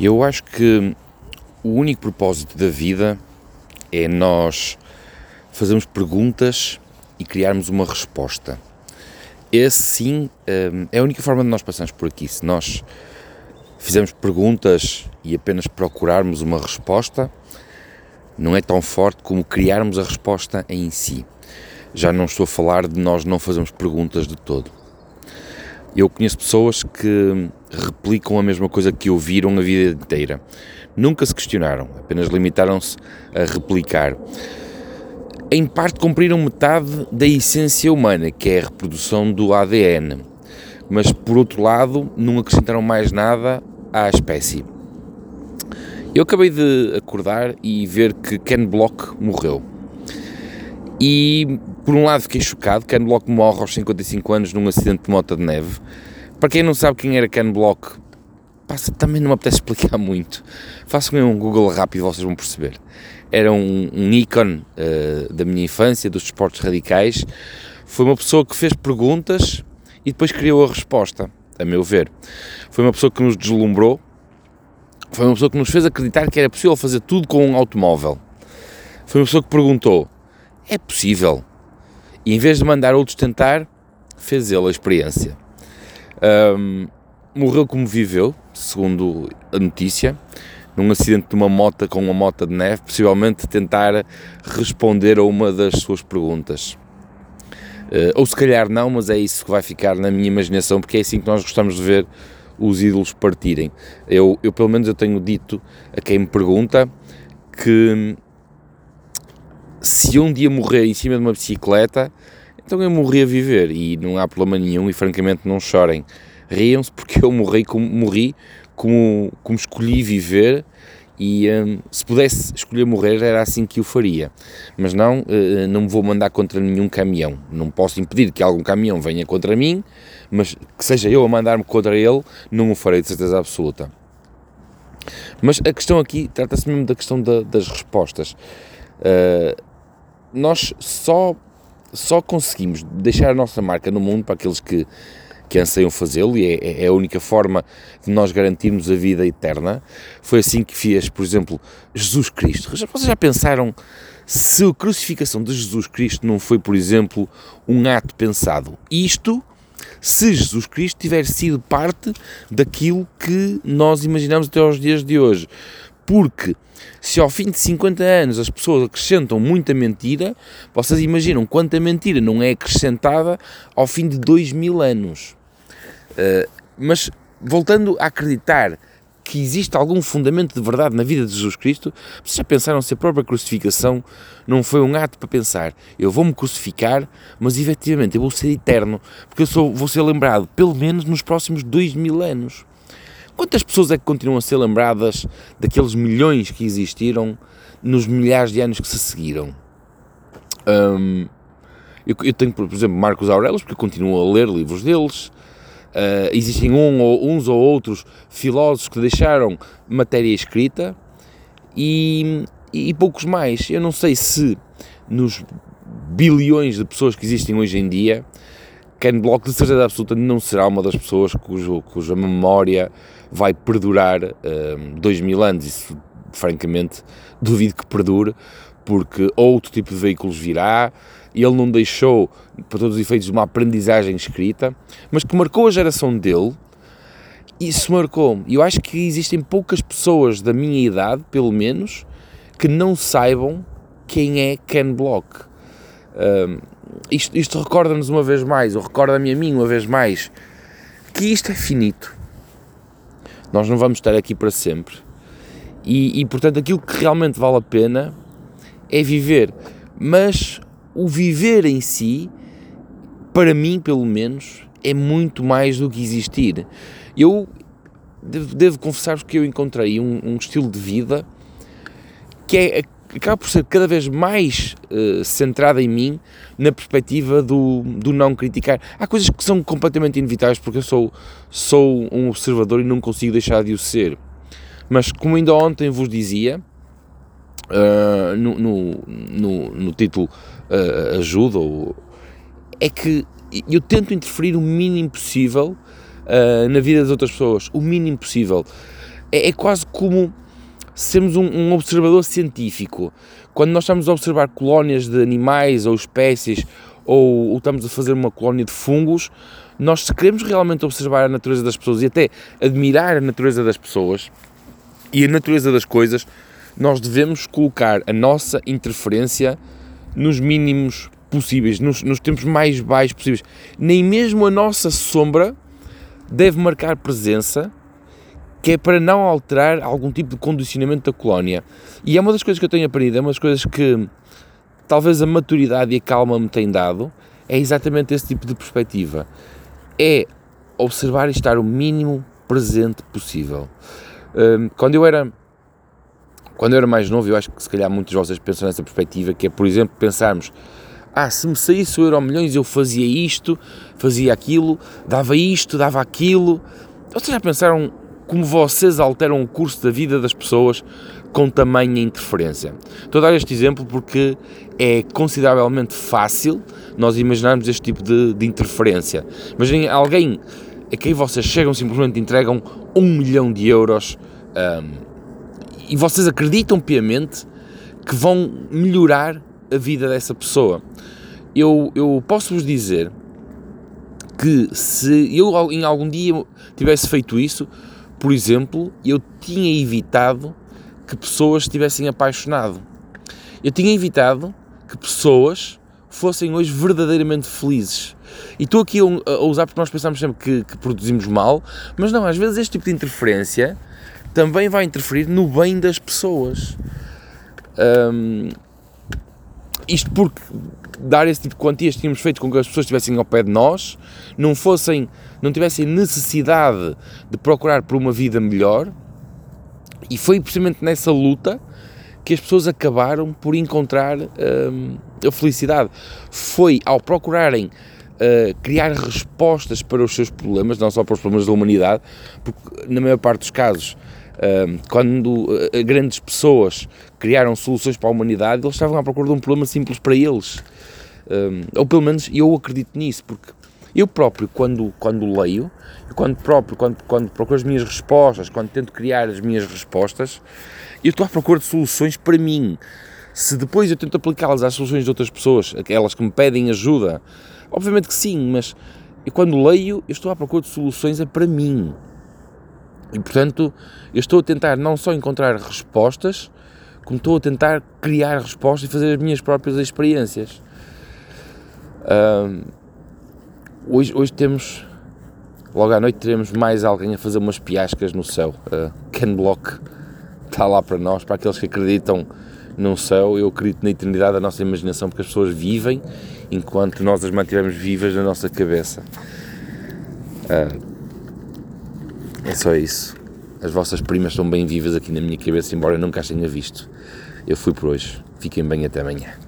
Eu acho que o único propósito da vida é nós fazermos perguntas e criarmos uma resposta. Esse sim hum, é a única forma de nós passarmos por aqui. Se nós fizermos perguntas e apenas procurarmos uma resposta, não é tão forte como criarmos a resposta em si. Já não estou a falar de nós não fazermos perguntas de todo. Eu conheço pessoas que replicam a mesma coisa que ouviram a vida inteira. Nunca se questionaram, apenas limitaram-se a replicar. Em parte cumpriram metade da essência humana, que é a reprodução do ADN, mas por outro lado não acrescentaram mais nada à espécie. Eu acabei de acordar e ver que Ken Block morreu. E por um lado fiquei chocado, Ken Block morre aos 55 anos num acidente de moto de neve. Para quem não sabe quem era Ken Block, passa, também não me apetece explicar muito. Façam um Google rápido, vocês vão perceber. Era um, um ícone uh, da minha infância, dos esportes radicais. Foi uma pessoa que fez perguntas e depois criou a resposta, a meu ver. Foi uma pessoa que nos deslumbrou, foi uma pessoa que nos fez acreditar que era possível fazer tudo com um automóvel. Foi uma pessoa que perguntou: é possível? E em vez de mandar outros tentar, fez ele a experiência. Um, morreu como viveu, segundo a notícia, num acidente de uma moto com uma moto de neve, possivelmente tentar responder a uma das suas perguntas. Uh, ou se calhar não, mas é isso que vai ficar na minha imaginação, porque é assim que nós gostamos de ver os ídolos partirem. Eu, eu pelo menos eu tenho dito a quem me pergunta que se um dia morrer em cima de uma bicicleta, então eu morri a viver e não há problema nenhum e francamente não chorem. Riam-se porque eu morri como, morri como, como escolhi viver e um, se pudesse escolher morrer era assim que o faria. Mas não, uh, não me vou mandar contra nenhum caminhão. Não posso impedir que algum caminhão venha contra mim, mas que seja eu a mandar-me contra ele, não o farei de certeza absoluta. Mas a questão aqui trata-se mesmo da questão da, das respostas. Uh, nós só, só conseguimos deixar a nossa marca no mundo para aqueles que, que anseiam fazê-lo e é, é, a única forma de nós garantirmos a vida eterna. Foi assim que fez, por exemplo, Jesus Cristo. Vocês já pensaram se a crucificação de Jesus Cristo não foi, por exemplo, um ato pensado? Isto se Jesus Cristo tiver sido parte daquilo que nós imaginamos até aos dias de hoje. Porque se ao fim de 50 anos as pessoas acrescentam muita mentira, vocês imaginam quanta mentira não é acrescentada ao fim de 2 mil anos. Uh, mas voltando a acreditar que existe algum fundamento de verdade na vida de Jesus Cristo, vocês já pensaram se a própria crucificação não foi um ato para pensar, eu vou-me crucificar, mas efetivamente eu vou ser eterno, porque eu sou, vou ser lembrado pelo menos nos próximos dois mil anos. Quantas pessoas é que continuam a ser lembradas daqueles milhões que existiram nos milhares de anos que se seguiram? Um, eu, eu, tenho, por exemplo, Marcos Aurelius, porque continuo a ler livros deles. Uh, existem um ou, uns ou outros filósofos que deixaram matéria escrita e, e poucos mais. Eu não sei se nos bilhões de pessoas que existem hoje em dia, Ken Block de certeza absoluta não será uma das pessoas cujo, cuja memória vai perdurar um, dois mil anos. Isso, francamente, duvido que perdure, porque outro tipo de veículos virá. Ele não deixou, para todos os efeitos, uma aprendizagem escrita, mas que marcou a geração dele. Isso marcou. E eu acho que existem poucas pessoas da minha idade, pelo menos, que não saibam quem é Ken Block. Um, isto, isto recorda-nos uma vez mais, ou recorda-me a mim uma vez mais, que isto é finito. Nós não vamos estar aqui para sempre. E, e portanto, aquilo que realmente vale a pena é viver. Mas o viver em si, para mim, pelo menos, é muito mais do que existir. Eu devo, devo confessar-vos que eu encontrei um, um estilo de vida que é acaba por ser cada vez mais uh, centrada em mim na perspectiva do, do não criticar. Há coisas que são completamente inevitáveis porque eu sou, sou um observador e não consigo deixar de o ser. Mas como ainda ontem vos dizia, uh, no, no, no, no, título uh, ajuda, é que eu tento interferir o mínimo possível na vida das outras pessoas, o mínimo possível é, é quase como sermos um, um, observador científico. Quando nós estamos a observar colónias de animais ou espécies, ou, ou, estamos a fazer uma colónia de fungos, nós se queremos realmente observar a natureza das pessoas e até admirar a natureza das pessoas e a natureza das coisas, nós devemos colocar a nossa interferência nos mínimos possíveis, nos, nos tempos mais baixos possíveis. Nem mesmo a nossa sombra deve marcar presença, que é para não alterar algum tipo de condicionamento da colónia. E é uma das coisas que eu tenho aprendido, é uma das coisas que talvez a maturidade e a calma me têm dado, é exatamente esse tipo de perspectiva. É observar e estar o mínimo presente possível. Hum, quando eu era quando eu era mais novo, eu acho que se calhar muitos de vocês pensam nessa perspectiva, que é, por exemplo, pensarmos ah, se me saísse o Euro Milhões eu fazia isto, fazia aquilo, dava isto, dava aquilo. Vocês já pensaram como vocês alteram o curso da vida das pessoas com tamanha interferência? Estou a dar este exemplo porque é consideravelmente fácil nós imaginarmos este tipo de, de interferência. Imaginem alguém a quem vocês chegam simplesmente entregam um milhão de euros um, e vocês acreditam piamente que vão melhorar a vida dessa pessoa. Eu, eu posso vos dizer que se eu em algum dia tivesse feito isso, por exemplo, eu tinha evitado que pessoas estivessem apaixonado. Eu tinha evitado que pessoas fossem hoje verdadeiramente felizes. E estou aqui a usar porque nós pensamos sempre que, que produzimos mal, mas não, às vezes este tipo de interferência também vai interferir no bem das pessoas. Um, isto porque dar esse tipo de quantias tínhamos feito com que as pessoas estivessem ao pé de nós, não fossem, não tivessem necessidade de procurar por uma vida melhor, e foi precisamente nessa luta que as pessoas acabaram por encontrar um, a felicidade. Foi ao procurarem uh, criar respostas para os seus problemas, não só para os problemas da humanidade, porque na maior parte dos casos quando uh, grandes pessoas criaram soluções para a humanidade, eles estavam à procura de um problema simples para eles. ou pelo menos eu acredito nisso, porque eu próprio, quando, quando leio, quando próprio, quando, quando procuro as minhas respostas, quando tento criar as minhas respostas, eu estou à procura de soluções para mim. Se depois eu tento aplicá-las às soluções de outras pessoas, aquelas que me pedem ajuda, obviamente que sim, mas eu, quando leio, eu estou à procura de soluções é para mim. E portanto, eu estou a tentar não só encontrar respostas, como estou a tentar criar respostas e fazer as minhas próprias experiências. Uh, hoje, hoje temos, logo à noite, teremos mais alguém a fazer umas piascas no céu. Uh, Ken Block está lá para nós, para aqueles que acreditam no céu. Eu acredito na eternidade da nossa imaginação, porque as pessoas vivem enquanto nós as mantivemos vivas na nossa cabeça. Uh, é só isso. As vossas primas estão bem vivas aqui na minha cabeça, embora eu nunca as tenha visto. Eu fui por hoje. Fiquem bem até amanhã.